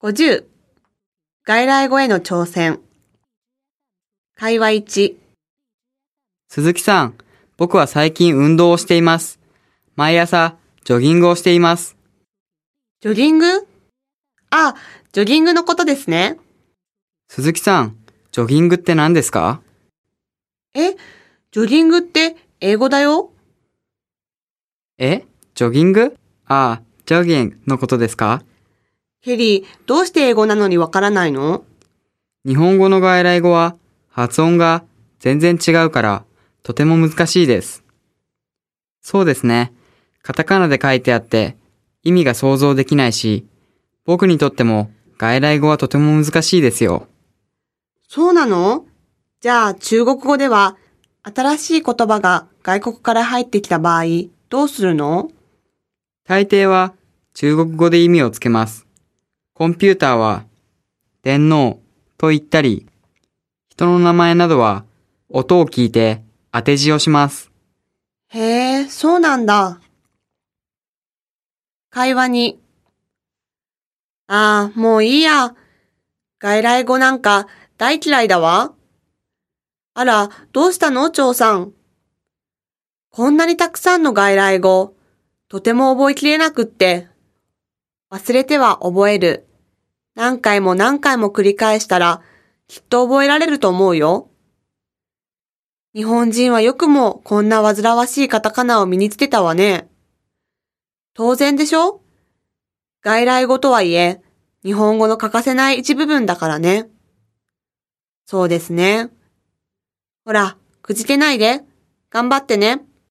50外来語への挑戦。会話1鈴木さん、僕は最近運動をしています。毎朝、ジョギングをしています。ジョギング？あ、ジョギングのことですね。鈴木さん、ジョギングって何ですか？え、ジョギングって英語だよ。えジョギング？ああ、ジョギングのことですか？ヘリー、どうして英語なのにわからないの？日本語の外来語は発音が全然違うからとても難しいです。そうですね。カタカナで書いてあって意味が想像できないし、僕にとっても外来語はとても難しいですよ。そうなの？じゃあ中国語では新しい言葉が外国から入ってきた場合どうするの？大抵は中国語で意味をつけます。コンピューターは天皇と言ったり、人の名前などは音を聞いて当て字をします。へえ、そうなんだ。会話に。ああ、もういいや。外来語なんか大嫌いだわ。あら、どうしたの？張さん。こんなにたくさんの外来語、とても覚えきれなくって。忘れては覚える。何回も何回も繰り返したら、きっと覚えられると思うよ。日本人はよくもこんな煩わしいカタカナを身につけたわね。当然でしょ？外来語とはいえ、日本語の欠かせない一部分だからね。そうですね。ほら、くじけないで。頑張ってね。